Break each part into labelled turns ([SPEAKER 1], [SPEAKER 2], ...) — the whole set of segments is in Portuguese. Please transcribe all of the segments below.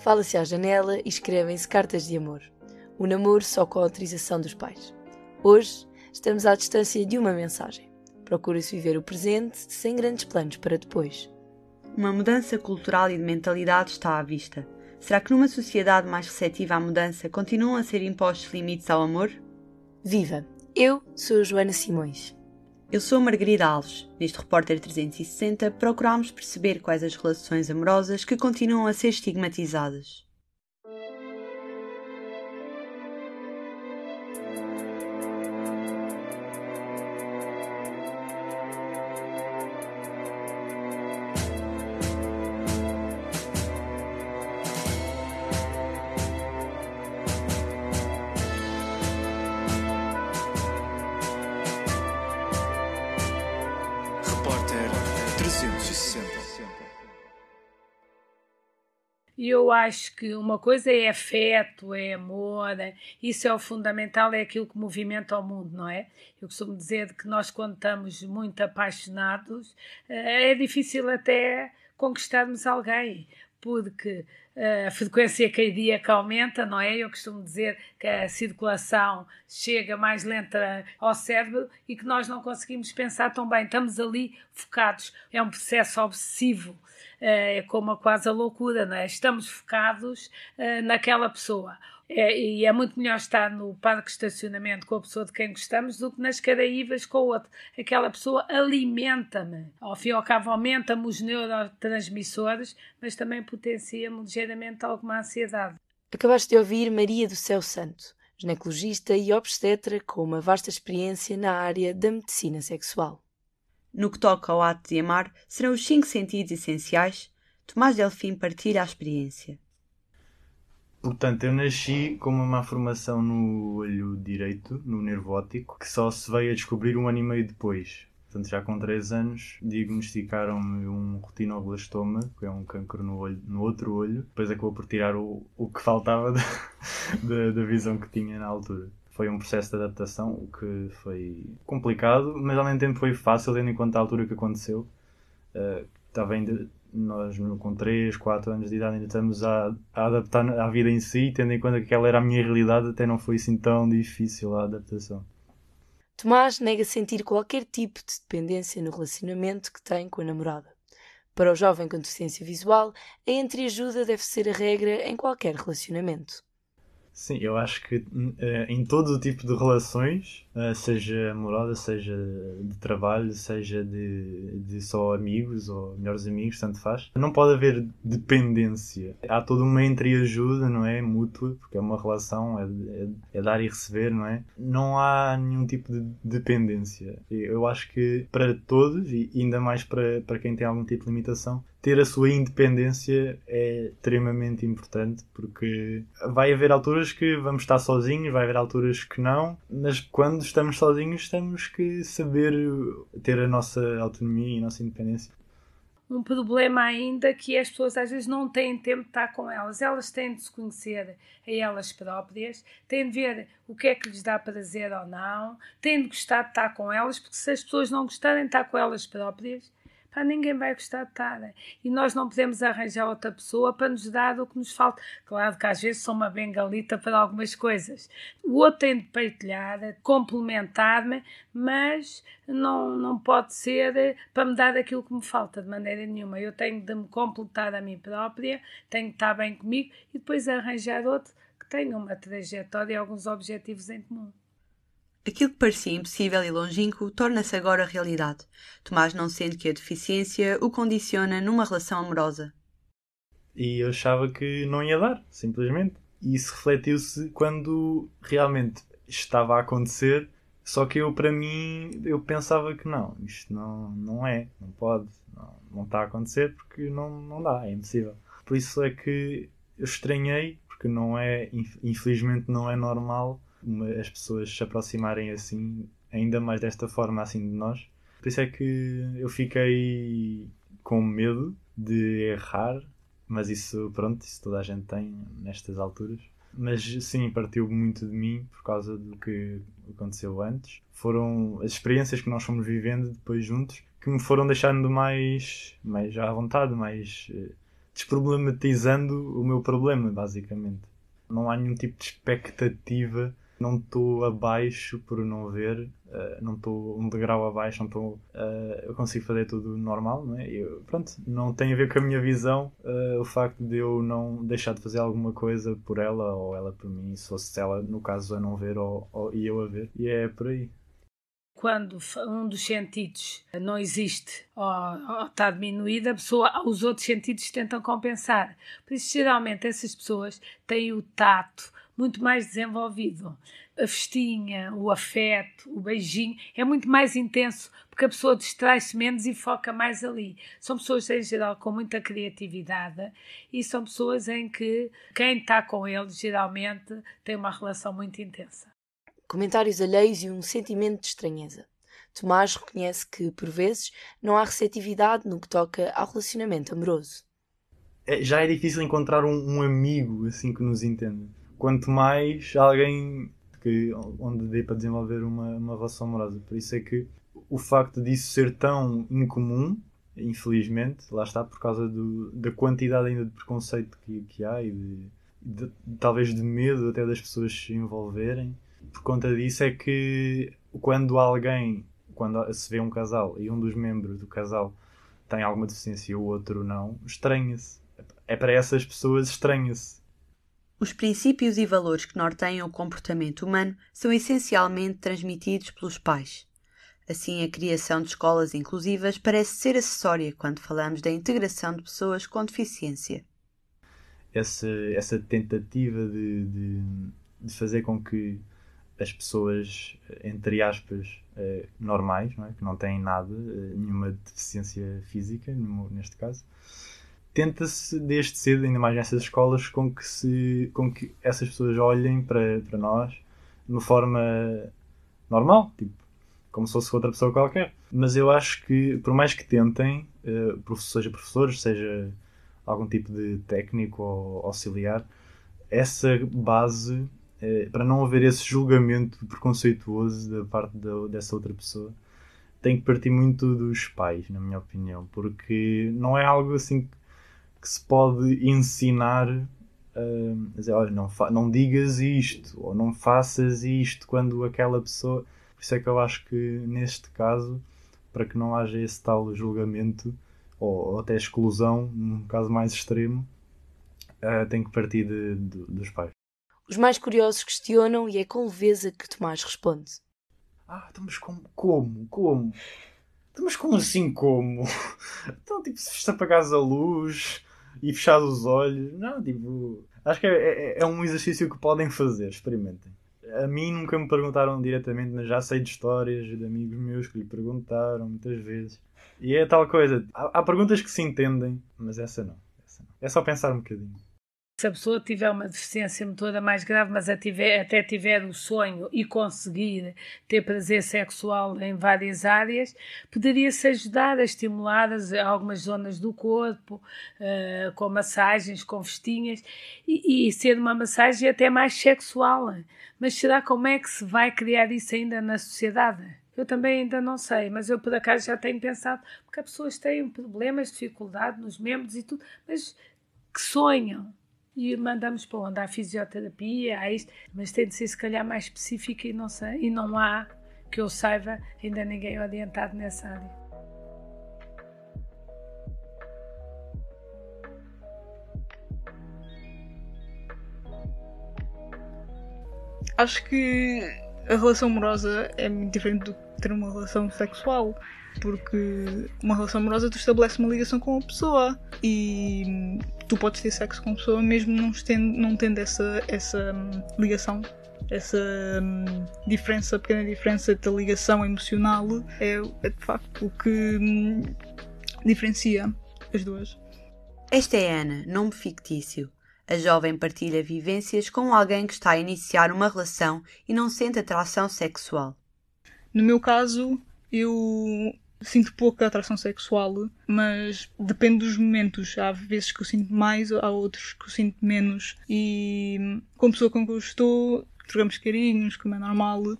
[SPEAKER 1] fala-se à janela e escrevem-se cartas de amor. O namoro só com a autorização dos pais. Hoje, estamos à distância de uma mensagem. Procura-se viver o presente sem grandes planos para depois.
[SPEAKER 2] Uma mudança cultural e de mentalidade está à vista. Será que numa sociedade mais receptiva à mudança continuam a ser impostos limites ao amor?
[SPEAKER 1] Viva! Eu sou a Joana Simões.
[SPEAKER 2] Eu sou Margarida Alves. Neste Repórter 360 procuramos perceber quais as relações amorosas que continuam a ser estigmatizadas.
[SPEAKER 3] Eu acho que uma coisa é afeto, é amor, é- isso é o fundamental, é aquilo que movimenta o mundo, não é? Eu costumo dizer que nós, quando estamos muito apaixonados, eh, é difícil até conquistarmos alguém, porque eh, a frequência cardíaca aumenta, não é? Eu costumo dizer que a circulação chega mais lenta ao cérebro e que nós não conseguimos pensar tão bem, estamos ali focados. É um processo obsessivo é como quase a loucura, não é? Estamos focados eh, naquela pessoa. É, e é muito melhor estar no parque de estacionamento com a pessoa de quem gostamos do que nas Caraíbas com o outro. Aquela pessoa alimenta-me. Ao fim e ao cabo, aumenta-me os neurotransmissores, mas também potencia-me ligeiramente alguma ansiedade.
[SPEAKER 1] Acabaste de ouvir Maria do Céu Santo, ginecologista e obstetra com uma vasta experiência na área da medicina sexual.
[SPEAKER 2] No que toca ao ato de amar, serão os cinco sentidos essenciais? Tomás Delfim partilha a experiência.
[SPEAKER 4] Portanto, eu nasci com uma má formação no olho direito, no nervo óptico, que só se veio a descobrir um ano e meio depois. Portanto, já com 3 anos, diagnosticaram-me um retinoblastoma, que é um cancro no, olho, no outro olho. Depois acabou por tirar o, o que faltava da, da, da visão que tinha na altura. Foi um processo de adaptação, o que foi complicado, mas ao mesmo tempo foi fácil, tendo em conta a altura que aconteceu. Uh, estava ainda, nós com 3, 4 anos de idade ainda estamos a, a adaptar à vida em si, tendo em conta que aquela era a minha realidade, até não foi assim tão difícil a adaptação.
[SPEAKER 1] Tomás nega sentir qualquer tipo de dependência no relacionamento que tem com a namorada. Para o jovem com deficiência visual, a entreajuda deve ser a regra em qualquer relacionamento.
[SPEAKER 4] Sim, eu acho que uh, em todo o tipo de relações, uh, seja amorosa, seja de trabalho, seja de, de só amigos ou melhores amigos, tanto faz, não pode haver dependência. Há toda uma entreajuda, não é? Mútua, porque é uma relação, é, é, é dar e receber, não é? Não há nenhum tipo de dependência. Eu acho que para todos, e ainda mais para, para quem tem algum tipo de limitação, ter a sua independência é extremamente importante porque vai haver alturas que vamos estar sozinhos, vai haver alturas que não, mas quando estamos sozinhos temos que saber ter a nossa autonomia e a nossa independência.
[SPEAKER 3] Um problema ainda que as pessoas às vezes não têm tempo de estar com elas. Elas têm de se conhecer a elas próprias, têm de ver o que é que lhes dá prazer ou não, têm de gostar de estar com elas, porque se as pessoas não gostarem de estar com elas próprias, Pá, ninguém vai gostar de estar. E nós não podemos arranjar outra pessoa para nos dar o que nos falta. Claro que às vezes sou uma bengalita para algumas coisas. O outro tem de partilhar, complementar-me, mas não, não pode ser para me dar aquilo que me falta de maneira nenhuma. Eu tenho de me completar a mim própria, tenho de estar bem comigo e depois arranjar outro que tenha uma trajetória e alguns objetivos em comum.
[SPEAKER 2] Aquilo que parecia impossível e longínquo torna-se agora realidade. Tomás não sente que a deficiência o condiciona numa relação amorosa.
[SPEAKER 4] E eu achava que não ia dar, simplesmente. E isso refletiu-se quando realmente estava a acontecer, só que eu, para mim, eu pensava que não, isto não, não é, não pode, não, não está a acontecer porque não, não dá, é impossível. Por isso é que eu estranhei, porque não é, infelizmente não é normal as pessoas se aproximarem assim, ainda mais desta forma assim de nós. Por isso é que eu fiquei com medo de errar, mas isso, pronto, isso toda a gente tem nestas alturas. Mas sim, partiu muito de mim por causa do que aconteceu antes. Foram as experiências que nós fomos vivendo depois juntos que me foram deixando mais, mais à vontade, mais uh, desproblematizando o meu problema, basicamente. Não há nenhum tipo de expectativa não estou abaixo por não ver, uh, não estou um degrau abaixo, não estou, uh, eu consigo fazer tudo normal, não é? Eu, pronto, não tem a ver com a minha visão uh, o facto de eu não deixar de fazer alguma coisa por ela ou ela por mim, se fosse ela, no caso, a não ver ou, ou e eu a ver. E é por aí
[SPEAKER 3] quando um dos sentidos não existe ou, ou, está diminuído, a pessoa, os outros sentidos tentam compensar. Por isso, geralmente, essas pessoas têm o tato, muito mais desenvolvido. A festinha, o afeto, o beijinho é muito mais intenso porque a pessoa distrai-se menos e foca mais ali. São pessoas, em geral, com muita criatividade e são pessoas em que quem está com eles geralmente tem uma relação muito intensa.
[SPEAKER 1] Comentários alheios e um sentimento de estranheza. Tomás reconhece que, por vezes, não há receptividade no que toca ao relacionamento amoroso.
[SPEAKER 4] É, já é difícil encontrar um, um amigo assim que nos entenda quanto mais alguém que, onde dê para desenvolver uma, uma relação amorosa. Por isso é que o facto disso ser tão incomum, infelizmente, lá está, por causa do, da quantidade ainda de preconceito que, que há e de, de, talvez de medo até das pessoas se envolverem. Por conta disso é que quando alguém, quando se vê um casal e um dos membros do casal tem alguma deficiência e o outro não, estranha-se. É para essas pessoas estranha-se
[SPEAKER 2] os princípios e valores que norteiam o comportamento humano são essencialmente transmitidos pelos pais. Assim, a criação de escolas inclusivas parece ser acessória quando falamos da integração de pessoas com deficiência.
[SPEAKER 4] Essa, essa tentativa de, de, de fazer com que as pessoas, entre aspas, eh, normais, não é? que não têm nada, eh, nenhuma deficiência física, neste caso, tenta-se desde cedo, ainda mais nessas escolas, com que, se, com que essas pessoas olhem para, para nós de uma forma normal, tipo, como se fosse outra pessoa qualquer. Mas eu acho que, por mais que tentem, uh, seja professores, seja algum tipo de técnico ou auxiliar, essa base, uh, para não haver esse julgamento preconceituoso da parte da, dessa outra pessoa, tem que partir muito dos pais, na minha opinião, porque não é algo assim que se pode ensinar uh, dizer, olha, não, não digas isto, ou não faças isto quando aquela pessoa. Por isso é que eu acho que neste caso, para que não haja esse tal julgamento, ou, ou até exclusão, num caso mais extremo, uh, tem que partir de, de, dos pais.
[SPEAKER 1] Os mais curiosos questionam e é com leveza que Tomás responde.
[SPEAKER 4] Ah, então, mas como? Como? Como? Então, mas como assim como? Então, tipo, se apagares a luz, e fechado os olhos. Não, tipo. Acho que é, é, é, um exercício que podem fazer, experimentem. A mim nunca me perguntaram diretamente, mas já sei de histórias de amigos meus que lhe perguntaram muitas vezes. E é tal coisa. Há, há perguntas que se entendem, mas essa não, essa não. É só pensar um bocadinho
[SPEAKER 3] se a pessoa tiver uma deficiência motora mais grave, mas até tiver o sonho e conseguir ter prazer sexual em várias áreas, poderia-se ajudar a estimular as, algumas zonas do corpo, uh, com massagens, com festinhas, e, e, ser uma massagem até mais sexual. Mas será como é que se vai criar isso ainda na sociedade? Eu também ainda não sei, mas eu por acaso já tenho pensado, porque as pessoas têm problemas, dificuldade nos membros e tudo, mas que sonham e mandamos para onde? Há fisioterapia, há isto, mas tem de ser se calhar mais específica e não, sei, e não há, que eu saiba, ainda ninguém orientado nessa área.
[SPEAKER 5] Acho que a relação amorosa é muito diferente do que ter uma relação sexual porque uma relação amorosa tu estabelece uma ligação com a pessoa e tu podes ter sexo com a pessoa mesmo não tendo, não tendo essa, essa hum, ligação essa hum, diferença, pequena diferença da ligação emocional é, é, de facto o que hum, diferencia as duas.
[SPEAKER 2] Esta é Ana, nome fictício. A jovem partilha vivências com alguém que está a iniciar uma relação e não sente atração sexual.
[SPEAKER 5] No meu caso, eu sinto pouca atração sexual, mas depende dos momentos. Há vezes que eu sinto mais, há outros que eu sinto menos. E com a pessoa com quem eu estou, trocamos carinhos, como é normal.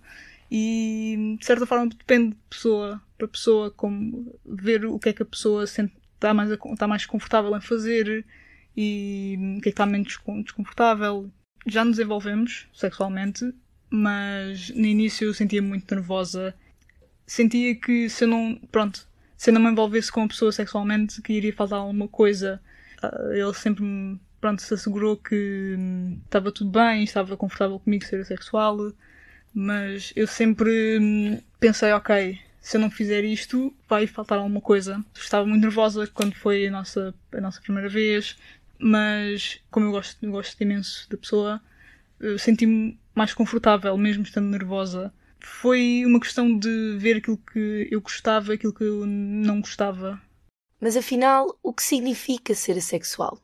[SPEAKER 5] E de certa forma depende de pessoa para pessoa, como ver o que é que a pessoa sente, está mais, está mais confortável em fazer e que é está menos desconfortável. Já nos envolvemos sexualmente, mas no início eu sentia muito nervosa. Sentia que se eu não, pronto, se eu não me envolvesse com a pessoa sexualmente, que iria faltar alguma coisa. Ah, ele sempre me, pronto, se assegurou que hum, estava tudo bem, estava confortável comigo ser sexual, mas eu sempre hum, pensei, ok, se eu não fizer isto, vai faltar alguma coisa. Estava muito nervosa quando foi a nossa, a nossa primeira vez, mas como eu gosto, eu gosto imenso da pessoa, senti-me mais confortável, mesmo estando nervosa. Foi uma questão de ver aquilo que eu gostava e aquilo que eu não gostava.
[SPEAKER 1] Mas afinal, o que significa ser assexual?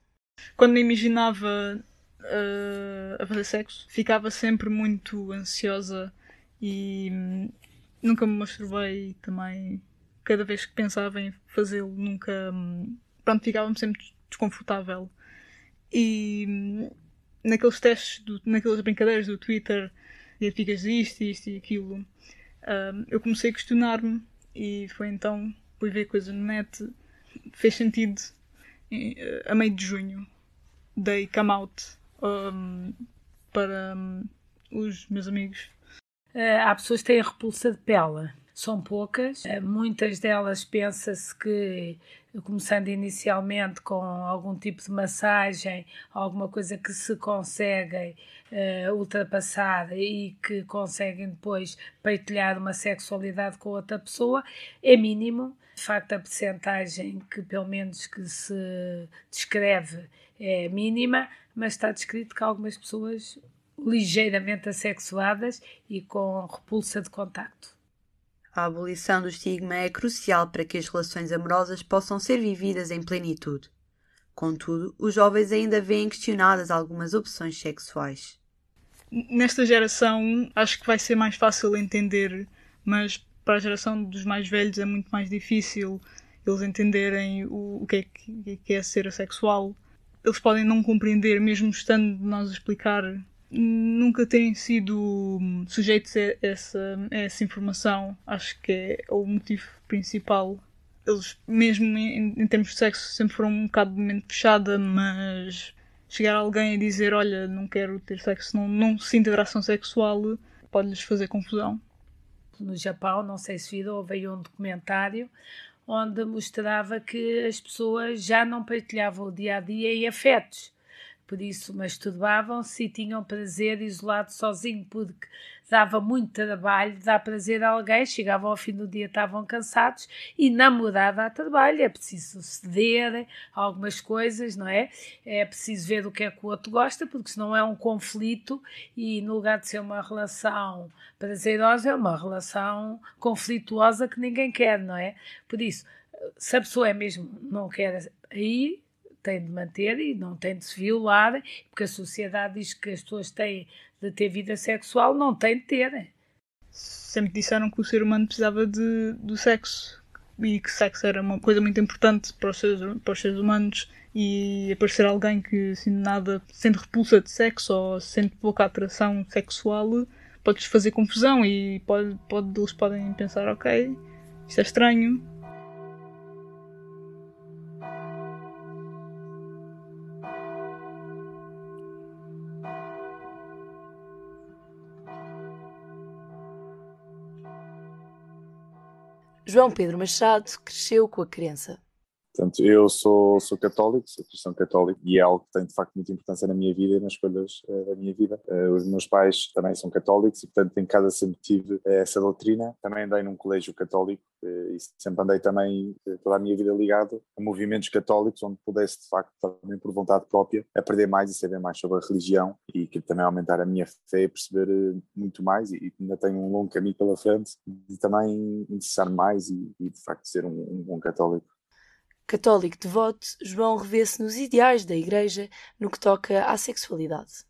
[SPEAKER 5] Quando me imaginava uh, a fazer sexo, ficava sempre muito ansiosa e hum, nunca me masturbei também. Cada vez que pensava em fazê-lo, nunca. Hum, pronto, ficava-me sempre desconfortável. E naqueles testes, do, naquelas brincadeiras do Twitter, identificas isto, isto e aquilo, eu comecei a questionar-me e foi então, fui ver coisas no net, fez sentido a meio de junho, dei come out um, para um, os meus amigos.
[SPEAKER 3] Uh, há pessoas que têm repulsa de pele são poucas. Uh, muitas delas pensa-se que começando inicialmente com algum tipo de massagem, alguma coisa que se conseguem uh, ultrapassar e que conseguem depois partilhar uma sexualidade com outra pessoa, é mínimo. De facto, a percentagem que pelo menos que se descreve é mínima, mas está descrito que algumas pessoas ligeiramente assexuadas e com repulsa de contacto.
[SPEAKER 2] A abolição do estigma é crucial para que as relações amorosas possam ser vividas em plenitude. Contudo, os jovens ainda veem questionadas algumas opções sexuais.
[SPEAKER 5] Nesta geração, acho que vai ser mais fácil entender, mas para a geração dos mais velhos é muito mais difícil eles entenderem o, é que, é que é ser assexual. Eles podem não compreender, mesmo estando nós a explicar nunca terem sido sujeitos a essa, a essa informação, acho que é o motivo principal. Eles, mesmo em, em termos de sexo, sempre foram um bocado de mente fechada, mas chegar alguém a dizer: Olha, não quero ter sexo, não, não sinto atração sexual, pode-lhes fazer confusão.
[SPEAKER 3] No Japão, não sei se viram, houve um documentário onde mostrava que as pessoas já não partilhavam o dia a dia em afetos por isso masturbavam-se e tinham prazer isolado sozinho, porque dava muito trabalho, dá prazer a alguém, chegavam ao fim do dia, estavam cansados e namorada a trabalho, é preciso ceder algumas coisas, não é? É preciso ver o que é que o outro gosta, porque senão é um conflito e no lugar de ser uma relação prazerosa, é uma relação conflituosa que ninguém quer, não é? Por isso, se a pessoa é mesmo não quer aí tem de manter e não tem de se violar, porque a sociedade diz que as pessoas têm de ter vida sexual, não têm de ter.
[SPEAKER 5] Sempre disseram que o ser humano precisava de, do sexo e que sexo era uma coisa muito importante para os seres, para os seres humanos e aparecer alguém que assim, nada sente repulsa de sexo ou sente pouca atração sexual pode-lhes fazer confusão e pode, pode, eles podem pensar ok, isto é estranho,
[SPEAKER 1] João Pedro Machado cresceu com a crença.
[SPEAKER 6] Portanto, eu sou, sou católico, sou cristão católico e é algo que tem de facto muita importância na minha vida e nas escolhas uh, da minha vida. Uh, os meus pais também são católicos e, portanto, em casa sempre tive uh, essa doutrina. Também andei num colégio católico e sempre andei também toda a minha vida ligado a movimentos católicos onde pudesse, de facto, também por vontade própria, aprender mais e saber mais sobre a religião e que também aumentar a minha fé e perceber muito mais. E, e ainda tenho um longo caminho pela frente de também interessar mais e, e, de facto, ser um, um bom católico.
[SPEAKER 1] Católico devoto, João revê-se nos ideais da Igreja no que toca à sexualidade.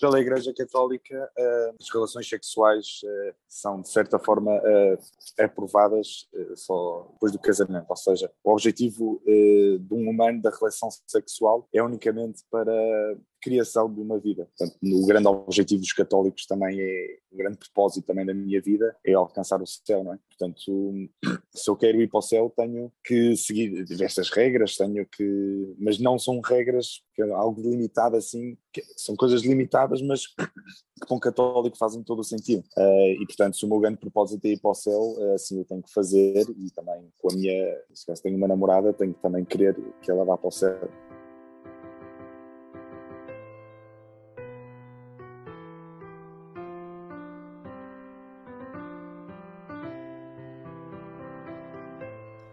[SPEAKER 6] Pela Igreja Católica, uh, as relações sexuais uh, são, de certa forma, uh, aprovadas só depois do casamento. Ou seja, o objetivo de um humano da relação sexual é unicamente para criação de uma vida. Portanto, o grande objetivo dos católicos também é, o grande propósito também da minha vida é alcançar o céu, não é? Portanto, se eu quero ir para o céu, tenho que seguir diversas regras, tenho que, mas não são regras que é algo limitado assim, são coisas limitadas, mas que para um católico fazem todo o sentido. Uh, e portanto, se o meu grande propósito é ir para o céu, uh, assim eu tenho que fazer e também com a minha, se tenho uma namorada, tenho que também querer que ela vá para o céu.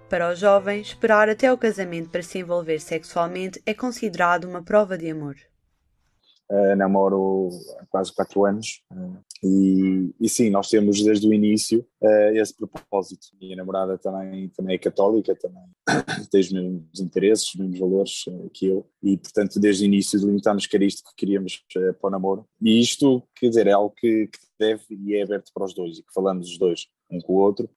[SPEAKER 2] Para os jovens, esperar até o casamento para se envolver sexualmente é considerado uma prova de amor.
[SPEAKER 6] Uh, namoro há quase quatro anos uh, e, e, sim, nós temos desde o início uh, esse propósito. Minha namorada também, também é católica, também tem os mesmos interesses, os mesmos valores que eu e, portanto, desde o início delimitámos que era isto que queríamos para o namoro. E isto, quer dizer, é algo que, que deve e é aberto para os dois e que falamos os dois um com o outro,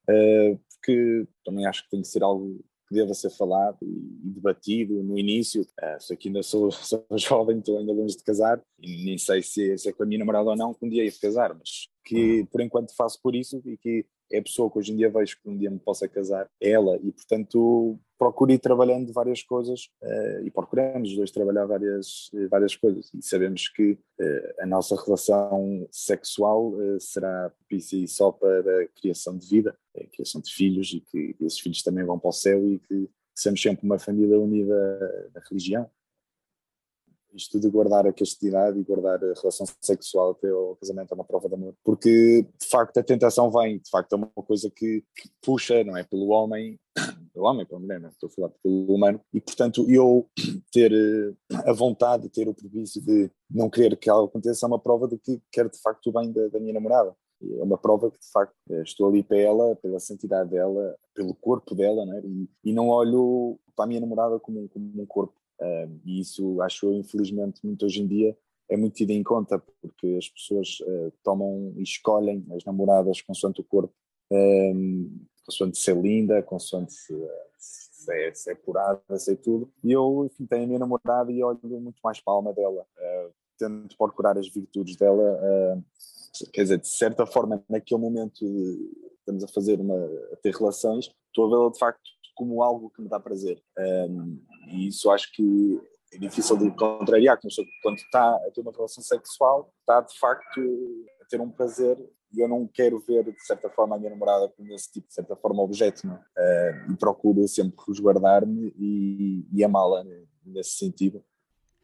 [SPEAKER 6] porque também acho que tem que ser algo que deva ser falado e, debatido no início. Uh, se aqui ainda sou, sou jovem, estou ainda longe de casar e nem sei se, se é com a minha namorada ou não que um dia ia casar, mas que por enquanto faço por isso e que é a pessoa que hoje em dia vejo que um dia me possa casar, ela, e portanto procuro ir trabalhando várias coisas uh, e procuramos os dois trabalhar várias, várias coisas. E sabemos que uh, a nossa relação sexual uh, será propícia só para a criação de vida, a criação de filhos e que esses filhos também vão para o céu e que somos sempre uma família unida da religião isto de guardar a castidade e guardar a relação sexual até ao casamento é uma prova de amor. Porque, de facto, a tentação vem, de facto, é uma coisa que, puxa, não é? Pelo homem, pelo homem, pela mulher, não é? estou a falar pelo humano, e, portanto, eu ter eh, a vontade, ter o prejuízo de não querer que algo aconteça é uma prova de que quero, de facto, o bem da, da minha namorada. É uma prova que, de facto, eh, estou ali para ela, pela santidade dela, pelo corpo dela, não é? e, e não olho para a minha namorada como, como um corpo Uh, e isso acho eu, infelizmente, muito hoje em dia é muito tido em conta, porque as pessoas uh, tomam e escolhem as namoradas consoante o corpo, um, consoante ser linda, consoante se, se, é, se é purada, sei tudo. E eu, enfim, tenho a minha namorada e olho muito mais para a alma dela, uh, tento procurar as virtudes dela. Uh, quer dizer, de certa forma, naquele momento estamos a fazer uma, a ter relações, estou a vê-la de facto como algo que me dá prazer. Um, e isso acho que é difícil de contrariar, quando está a ter uma relação sexual, está de facto a ter um prazer e eu não quero ver, de certa forma, a minha namorada como esse tipo, de certa forma, objeto, não é? E procuro sempre resguardar-me e, e amá-la nesse sentido.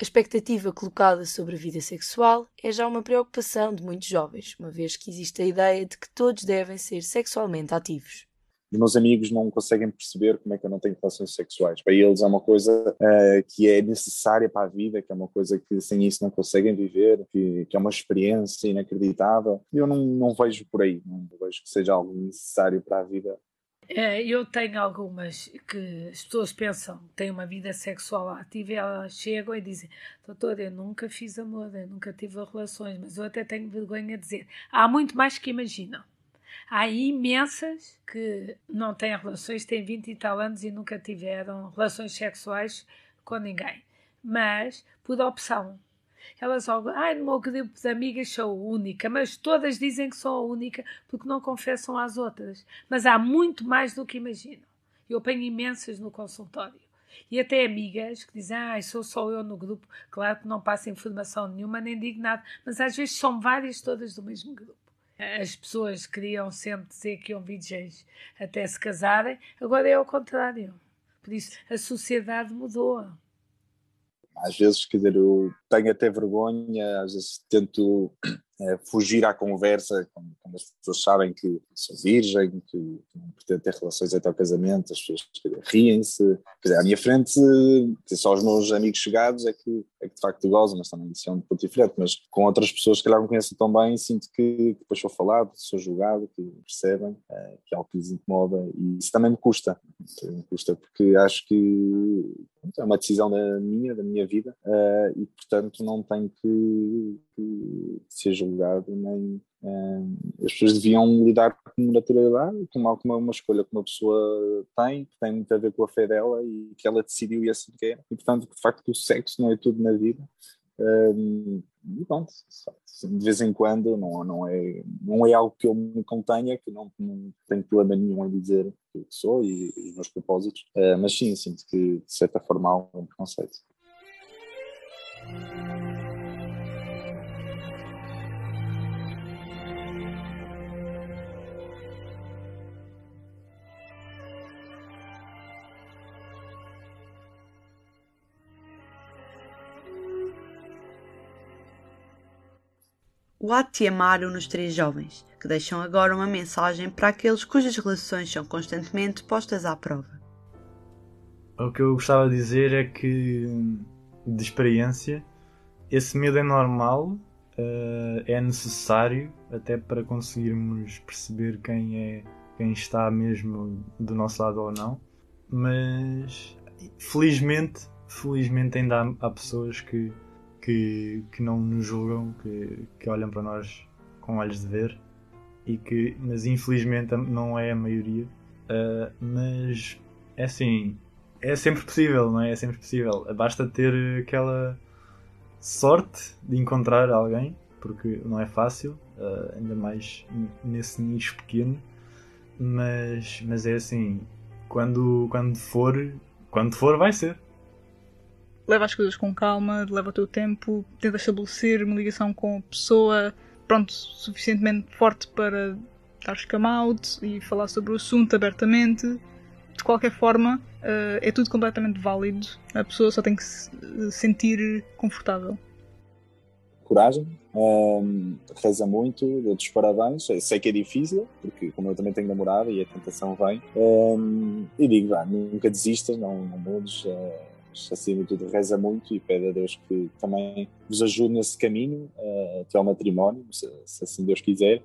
[SPEAKER 1] A expectativa colocada sobre a vida sexual é já uma preocupação de muitos jovens, uma vez que existe a ideia de que todos devem ser sexualmente ativos
[SPEAKER 6] os meus amigos não conseguem perceber como é que eu não tenho relações sexuais. Para eles é uma coisa uh, que é necessária para a vida, que é uma coisa que sem isso não conseguem viver, que, que é uma experiência inacreditável. Eu não, não vejo por aí, não vejo que seja algo necessário para a vida.
[SPEAKER 3] É, eu tenho algumas que as pessoas pensam têm uma vida sexual ativa e elas chegam e dizem: Doutor, eu nunca fiz amor, eu nunca tive relações, mas eu até tenho vergonha de dizer. Há muito mais que imaginam. Há imensas que não têm relações, têm 20 e tal anos e nunca tiveram relações sexuais com ninguém, mas por opção. Elas olham, ai, no meu grupo de amigas sou a única, mas todas dizem que sou a única porque não confessam às outras. Mas há muito mais do que imaginam. Eu apanho imensas no consultório. E até amigas que dizem, ah, sou só eu no grupo. Claro que não passa informação nenhuma, nem digo nada, mas às vezes são várias todas do mesmo grupo as pessoas queriam sempre dizer que iam virgens até se casarem, agora é ao contrário. Por isso, a sociedade mudou.
[SPEAKER 6] Às vezes, quer dizer, eu tenho até vergonha, às vezes tento fugir à conversa quando, quando, as pessoas sabem que sou virgem, que, não pretendo ter relações até ao casamento, as pessoas riem-se. Quer dizer, à minha frente, só os meus amigos chegados é que, é que de facto gozam, mas também isso é um ponto diferente. Mas com outras pessoas que calhar me conhecem tão bem, sinto que, que depois sou falado, sou julgado, que percebem é, que é algo que lhes incomoda e isso também me custa. Me custa porque acho que é uma decisão da minha, da minha vida uh, e portanto não tenho que, que ser julgado nem uh, as pessoas deviam lidar com naturalidade com uma, com uma escolha que uma pessoa tem que tem muito a ver com a fé dela e que ela decidiu e assim quer. E portanto de facto o sexo não é tudo na vida. Um, e pronto, de vez em quando não, não, é, não é algo que eu me contenha, que não, não tenho problema nenhum em dizer o que sou e, e os meus propósitos, uh, mas sim, sinto que de certa forma há um preconceito.
[SPEAKER 2] O ato de nos três jovens, que deixam agora uma mensagem para aqueles cujas relações são constantemente postas à prova.
[SPEAKER 4] O que eu gostava de dizer é que, de experiência, esse medo é normal, uh, é necessário até para conseguirmos perceber quem é quem está mesmo do nosso lado ou não. Mas felizmente, felizmente ainda há pessoas que que, que não nos julgam, que, que olham para nós com olhos de ver, e que, mas infelizmente não é a maioria. Uh, mas é assim, é sempre possível, não é? É sempre possível. Basta ter aquela sorte de encontrar alguém, porque não é fácil, uh, ainda mais nesse nicho pequeno. Mas, mas é assim, quando, quando for, quando for, vai ser
[SPEAKER 5] leva as coisas com calma, leva o teu tempo, tenta estabelecer uma ligação com a pessoa, pronto, suficientemente forte para dar come out e falar sobre o assunto abertamente. De qualquer forma, uh, é tudo completamente válido. A pessoa só tem que se sentir confortável.
[SPEAKER 6] Coragem, um, reza muito, dou-te os parabéns. Sei que é difícil, porque como eu também tenho namorada e a tentação vem, um, e digo, vá, nunca desistas, não, não mudes. Uh, acima de tudo, reza muito e pede a Deus que também vos ajude nesse caminho uh, até ao matrimónio, se, se, assim Deus quiser.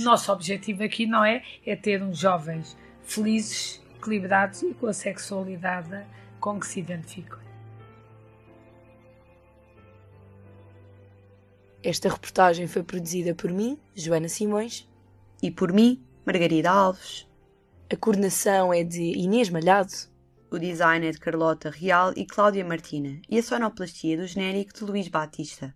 [SPEAKER 3] O nosso objetivo aqui não é, é ter uns jovens felizes, equilibrados e com a sexualidade com que se identificam.
[SPEAKER 1] Esta reportagem foi produzida por mim, Joana Simões,
[SPEAKER 2] e por mim, Margarida Alves.
[SPEAKER 1] A coordenação é de Inês Malhado
[SPEAKER 2] o design é de Carlota Real e Cláudia Martina e a sonoplastia do genérico de Luís Batista.